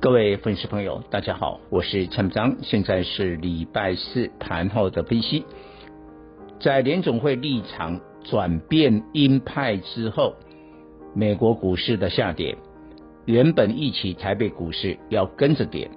各位粉丝朋友，大家好，我是蔡明彰，现在是礼拜四盘后的分析。在联总会立场转变鹰派之后，美国股市的下跌，原本预期台北股市要跟着跌，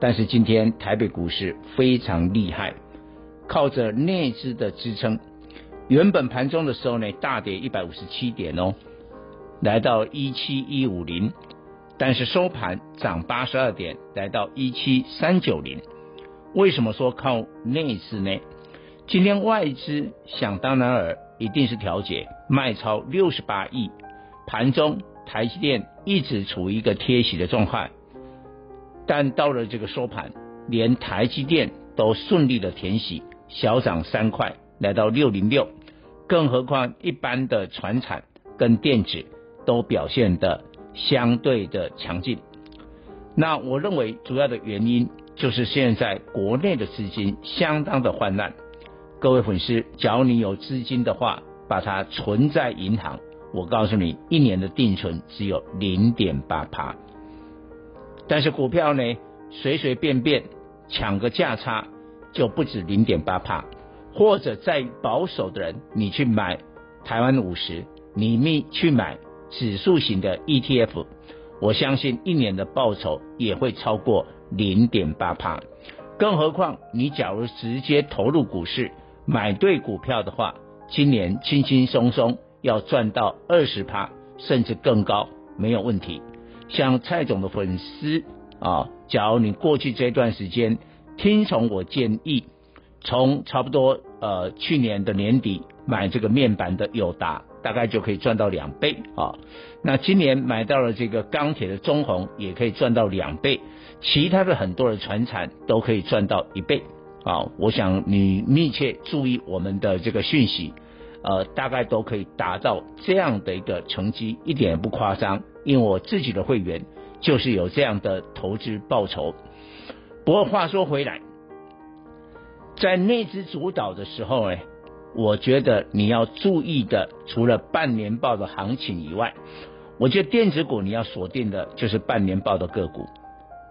但是今天台北股市非常厉害，靠着内资的支撑，原本盘中的时候呢，大跌一百五十七点哦，来到一七一五零。但是收盘涨八十二点，来到一七三九零。为什么说靠内资呢？今天外资想当然尔一定是调节卖超六十八亿，盘中台积电一直处于一个贴息的状态，但到了这个收盘，连台积电都顺利的填息，小涨三块，来到六零六。更何况一般的船产跟电子都表现的。相对的强劲，那我认为主要的原因就是现在国内的资金相当的泛滥。各位粉丝，假如你有资金的话，把它存在银行，我告诉你，一年的定存只有零点八趴。但是股票呢，随随便便抢个价差就不止零点八趴，或者再保守的人，你去买台湾五十，你咪去买。指数型的 ETF，我相信一年的报酬也会超过零点八趴。更何况你假如直接投入股市，买对股票的话，今年轻轻松松要赚到二十趴，甚至更高，没有问题。像蔡总的粉丝啊，假如你过去这段时间听从我建议，从差不多呃去年的年底买这个面板的友达。大概就可以赚到两倍啊！那今年买到了这个钢铁的中红，也可以赚到两倍，其他的很多的传产都可以赚到一倍啊！我想你密切注意我们的这个讯息，呃，大概都可以达到这样的一个成绩，一点也不夸张。因为我自己的会员就是有这样的投资报酬。不过话说回来，在内资主导的时候呢，我觉得你要注意的，除了半年报的行情以外，我觉得电子股你要锁定的就是半年报的个股，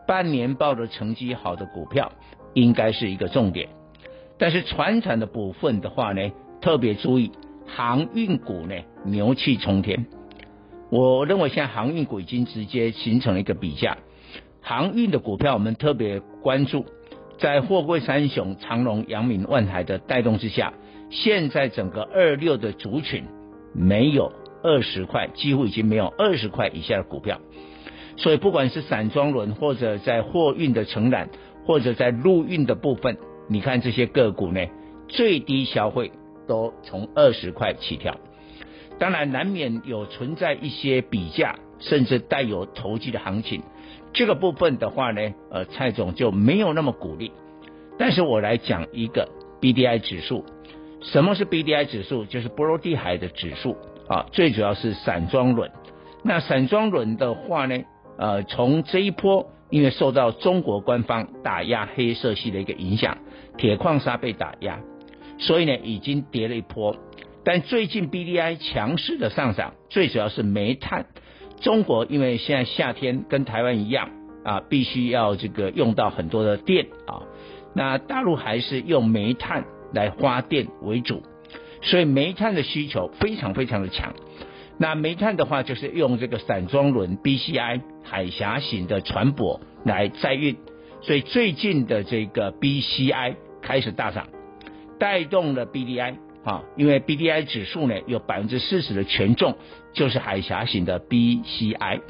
半年报的成绩好的股票应该是一个重点。但是传产的部分的话呢，特别注意航运股呢，牛气冲天。我认为现在航运股已经直接形成了一个比价，航运的股票我们特别关注，在货柜三雄长荣、阳明、万海的带动之下。现在整个二六的族群没有二十块，几乎已经没有二十块以下的股票，所以不管是散装轮或者在货运的承揽，或者在陆运的部分，你看这些个股呢，最低消费都从二十块起跳。当然难免有存在一些比价，甚至带有投机的行情，这个部分的话呢，呃，蔡总就没有那么鼓励。但是我来讲一个 BDI 指数。什么是 BDI 指数？就是波罗的海的指数啊，最主要是散装轮。那散装轮的话呢，呃，从这一波，因为受到中国官方打压黑色系的一个影响，铁矿砂被打压，所以呢，已经跌了一波。但最近 BDI 强势的上涨，最主要是煤炭。中国因为现在夏天跟台湾一样啊，必须要这个用到很多的电啊，那大陆还是用煤炭。来发电为主，所以煤炭的需求非常非常的强。那煤炭的话，就是用这个散装轮 BCI 海峡型的船舶来载运，所以最近的这个 BCI 开始大涨，带动了 BDI 啊，因为 BDI 指数呢有百分之四十的权重就是海峡型的 BCI。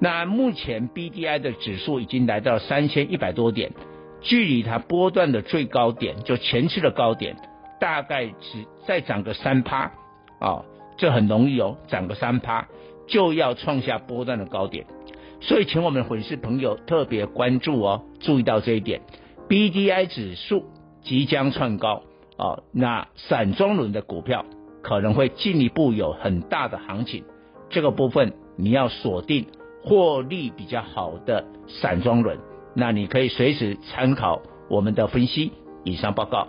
那目前 BDI 的指数已经来到三千一百多点。距离它波段的最高点，就前期的高点，大概只再涨个三趴，啊，这很容易哦，涨个三趴就要创下波段的高点，所以请我们的粉丝朋友特别关注哦，注意到这一点，BDI 指数即将创高。啊，那散装轮的股票可能会进一步有很大的行情，这个部分你要锁定获利比较好的散装轮，那你可以随时参考我们的分析。以上报告。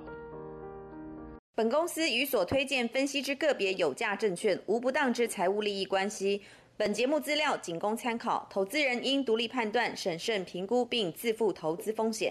本公司与所推荐分析之个别有价证券无不当之财务利益关系。本节目资料仅供参考，投资人应独立判断、审慎评估并自负投资风险。